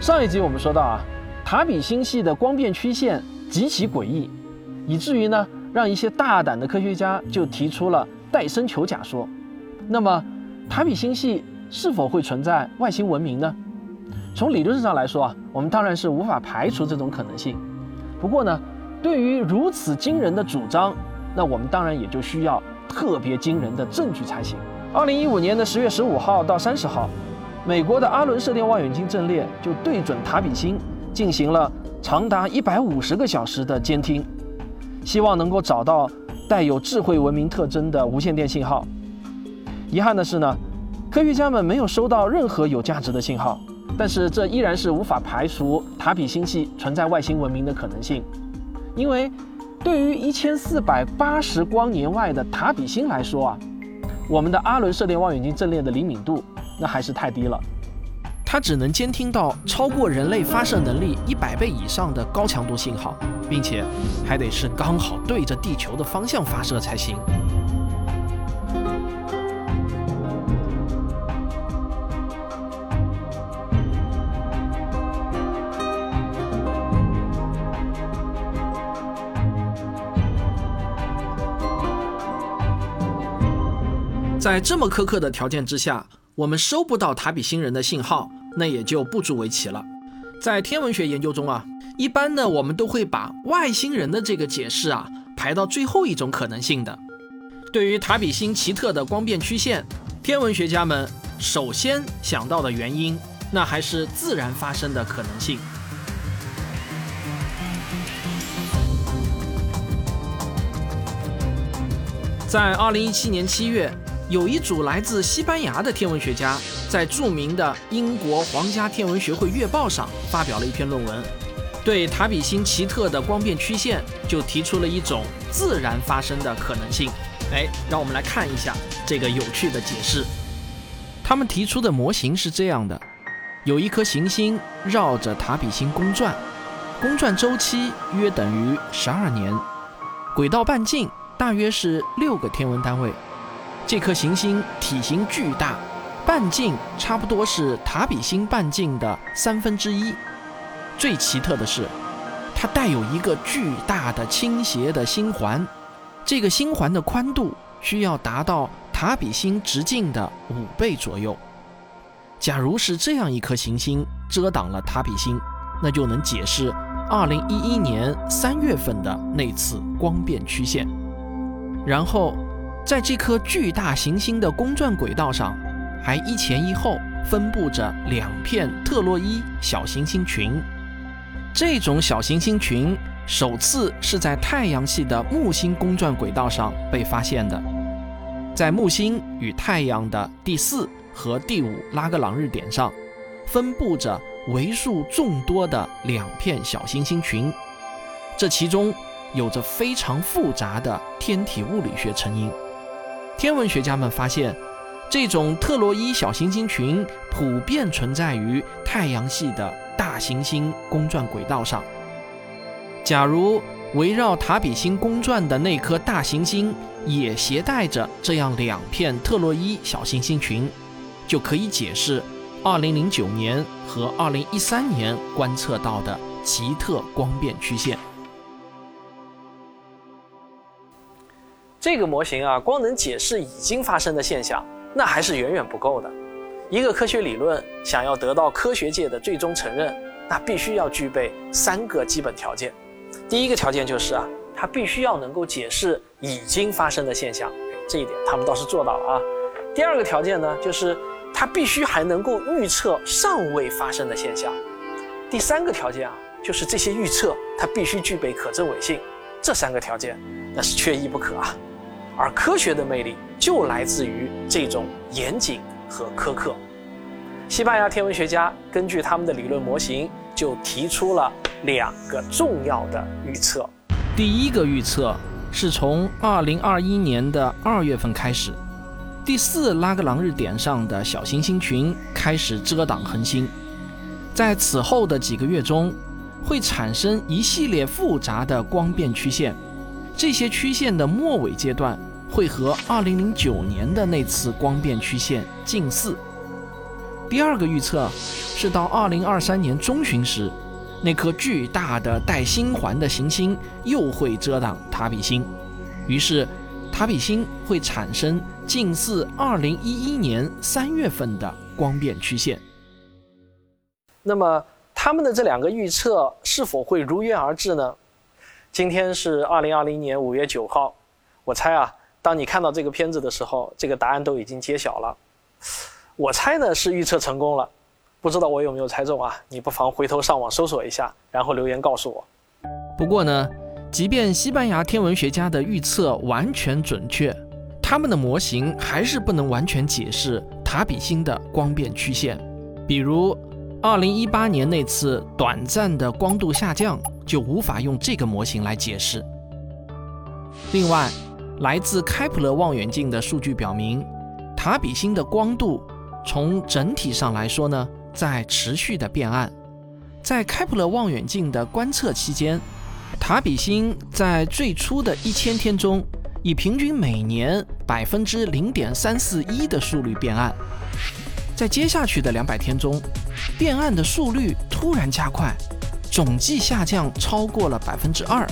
上一集我们说到啊，塔比星系的光变曲线极其诡异，以至于呢，让一些大胆的科学家就提出了戴森球假说。那么，塔比星系是否会存在外星文明呢？从理论上来说啊，我们当然是无法排除这种可能性。不过呢，对于如此惊人的主张，那我们当然也就需要特别惊人的证据才行。二零一五年的十月十五号到三十号。美国的阿伦射电望远镜阵列就对准塔比星进行了长达一百五十个小时的监听，希望能够找到带有智慧文明特征的无线电信号。遗憾的是呢，科学家们没有收到任何有价值的信号。但是这依然是无法排除塔比星系存在外星文明的可能性，因为对于一千四百八十光年外的塔比星来说啊，我们的阿伦射电望远镜阵列的灵敏度。那还是太低了，它只能监听到超过人类发射能力一百倍以上的高强度信号，并且还得是刚好对着地球的方向发射才行。在这么苛刻的条件之下。我们收不到塔比星人的信号，那也就不足为奇了。在天文学研究中啊，一般呢，我们都会把外星人的这个解释啊排到最后一种可能性的。对于塔比星奇特的光变曲线，天文学家们首先想到的原因，那还是自然发生的可能性。在二零一七年七月。有一组来自西班牙的天文学家，在著名的英国皇家天文学会月报上发表了一篇论文，对塔比星奇特的光变曲线就提出了一种自然发生的可能性。哎，让我们来看一下这个有趣的解释。他们提出的模型是这样的：有一颗行星绕着塔比星公转，公转周期约等于十二年，轨道半径大约是六个天文单位。这颗行星体型巨大，半径差不多是塔比星半径的三分之一。最奇特的是，它带有一个巨大的倾斜的星环，这个星环的宽度需要达到塔比星直径的五倍左右。假如是这样一颗行星遮挡了塔比星，那就能解释2011年3月份的那次光变曲线。然后。在这颗巨大行星的公转轨道上，还一前一后分布着两片特洛伊小行星群。这种小行星群首次是在太阳系的木星公转轨道上被发现的。在木星与太阳的第四和第五拉格朗日点上，分布着为数众多的两片小行星群。这其中有着非常复杂的天体物理学成因。天文学家们发现，这种特洛伊小行星群普遍存在于太阳系的大行星公转轨道上。假如围绕塔比星公转的那颗大行星也携带着这样两片特洛伊小行星群，就可以解释2009年和2013年观测到的奇特光变曲线。这个模型啊，光能解释已经发生的现象，那还是远远不够的。一个科学理论想要得到科学界的最终承认，那必须要具备三个基本条件。第一个条件就是啊，它必须要能够解释已经发生的现象，这一点他们倒是做到了啊。第二个条件呢，就是它必须还能够预测尚未发生的现象。第三个条件啊，就是这些预测它必须具备可证伪性。这三个条件那是缺一不可啊。而科学的魅力就来自于这种严谨和苛刻。西班牙天文学家根据他们的理论模型，就提出了两个重要的预测。第一个预测是从2021年的二月份开始，第四拉格朗日点上的小行星群开始遮挡恒星，在此后的几个月中，会产生一系列复杂的光变曲线，这些曲线的末尾阶段。会和2009年的那次光变曲线近似。第二个预测是到二零二三年中旬时，那颗巨大的带星环的行星又会遮挡塔比星，于是塔比星会产生近似二零一一年三月份的光变曲线。那么他们的这两个预测是否会如约而至呢？今天是二零二零年五月九号，我猜啊，当你看到这个片子的时候，这个答案都已经揭晓了。我猜呢是预测成功了，不知道我有没有猜中啊？你不妨回头上网搜索一下，然后留言告诉我。不过呢，即便西班牙天文学家的预测完全准确，他们的模型还是不能完全解释塔比星的光变曲线。比如，二零一八年那次短暂的光度下降就无法用这个模型来解释。另外，来自开普勒望远镜的数据表明，塔比星的光度。从整体上来说呢，在持续的变暗。在开普勒望远镜的观测期间，塔比星在最初的一千天中，以平均每年百分之零点三四一的速率变暗。在接下去的两百天中，变暗的速率突然加快，总计下降超过了百分之二。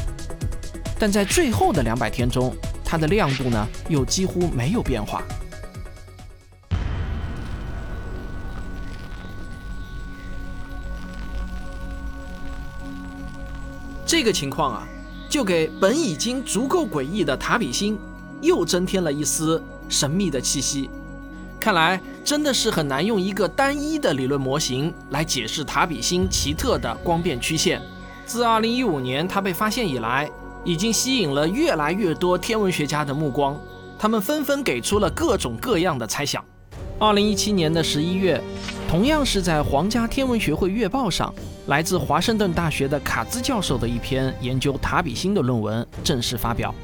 但在最后的两百天中，它的亮度呢又几乎没有变化。这个情况啊，就给本已经足够诡异的塔比星又增添了一丝神秘的气息。看来真的是很难用一个单一的理论模型来解释塔比星奇特的光变曲线。自2015年它被发现以来，已经吸引了越来越多天文学家的目光，他们纷纷给出了各种各样的猜想。2017年的11月，同样是在皇家天文学会月报上。来自华盛顿大学的卡兹教授的一篇研究塔比星的论文正式发表。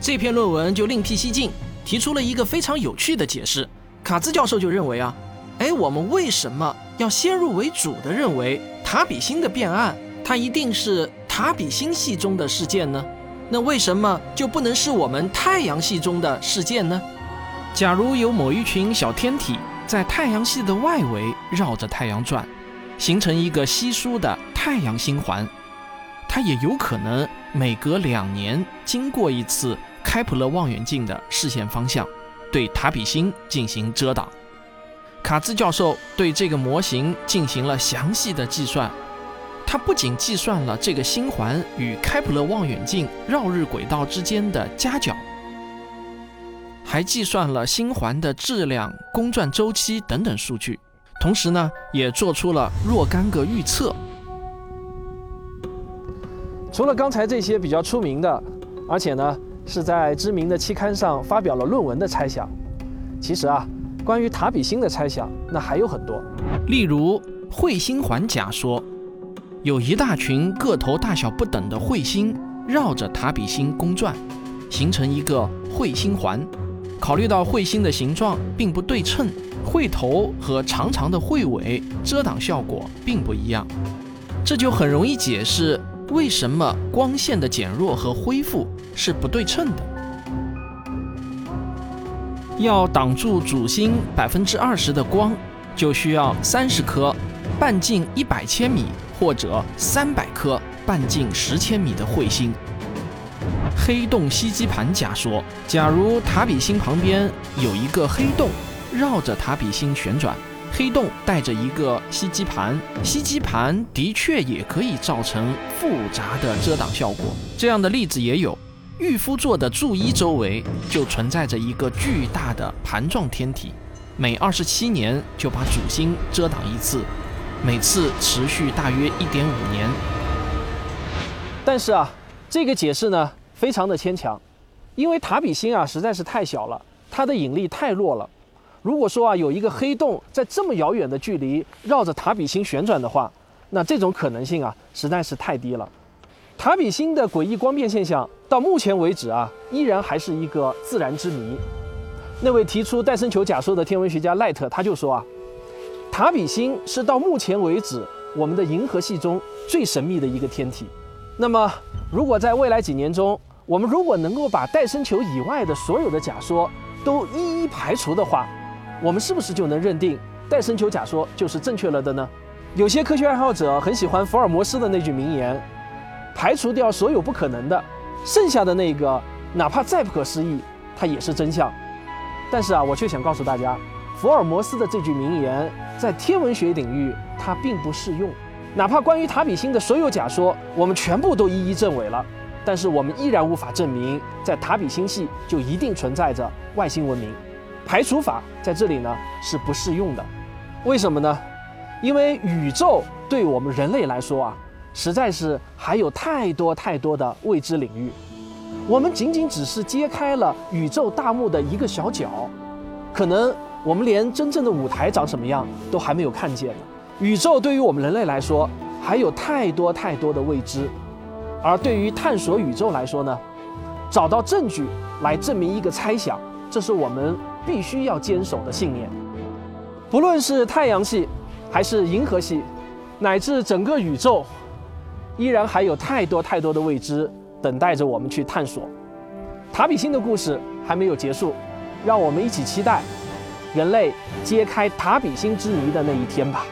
这篇论文就另辟蹊径，提出了一个非常有趣的解释。卡兹教授就认为啊，哎，我们为什么要先入为主的认为塔比星的变暗，它一定是塔比星系中的事件呢？那为什么就不能是我们太阳系中的事件呢？假如有某一群小天体在太阳系的外围绕着太阳转。形成一个稀疏的太阳星环，它也有可能每隔两年经过一次开普勒望远镜的视线方向，对塔比星进行遮挡。卡兹教授对这个模型进行了详细的计算，他不仅计算了这个星环与开普勒望远镜绕日轨道之间的夹角，还计算了星环的质量、公转周期等等数据。同时呢，也做出了若干个预测。除了刚才这些比较出名的，而且呢是在知名的期刊上发表了论文的猜想，其实啊，关于塔比星的猜想那还有很多。例如彗星环假说，有一大群个头大小不等的彗星绕着塔比星公转，形成一个彗星环。考虑到彗星的形状并不对称。彗头和长长的彗尾遮挡效果并不一样，这就很容易解释为什么光线的减弱和恢复是不对称的。要挡住主星百分之二十的光，就需要三十颗半径一百千米或者三百颗半径十千米的彗星。黑洞吸积盘假说：假如塔比星旁边有一个黑洞。绕着塔比星旋转，黑洞带着一个吸积盘，吸积盘的确也可以造成复杂的遮挡效果。这样的例子也有，御夫座的柱一周围就存在着一个巨大的盘状天体，每二十七年就把主星遮挡一次，每次持续大约一点五年。但是啊，这个解释呢非常的牵强，因为塔比星啊实在是太小了，它的引力太弱了。如果说啊有一个黑洞在这么遥远的距离绕着塔比星旋转的话，那这种可能性啊实在是太低了。塔比星的诡异光变现象到目前为止啊依然还是一个自然之谜。那位提出戴森球假说的天文学家赖特他就说啊，塔比星是到目前为止我们的银河系中最神秘的一个天体。那么如果在未来几年中，我们如果能够把戴森球以外的所有的假说都一一排除的话，我们是不是就能认定戴森球假说就是正确了的呢？有些科学爱好者很喜欢福尔摩斯的那句名言：“排除掉所有不可能的，剩下的那个，哪怕再不可思议，它也是真相。”但是啊，我却想告诉大家，福尔摩斯的这句名言在天文学领域它并不适用。哪怕关于塔比星的所有假说，我们全部都一一证伪了，但是我们依然无法证明在塔比星系就一定存在着外星文明。排除法在这里呢是不适用的。为什么呢？因为宇宙对我们人类来说啊，实在是还有太多太多的未知领域。我们仅仅只是揭开了宇宙大幕的一个小角，可能我们连真正的舞台长什么样都还没有看见呢。宇宙对于我们人类来说，还有太多太多的未知。而对于探索宇宙来说呢，找到证据来证明一个猜想，这是我们必须要坚守的信念。不论是太阳系，还是银河系，乃至整个宇宙，依然还有太多太多的未知等待着我们去探索。塔比星的故事还没有结束，让我们一起期待人类揭开塔比星之谜的那一天吧。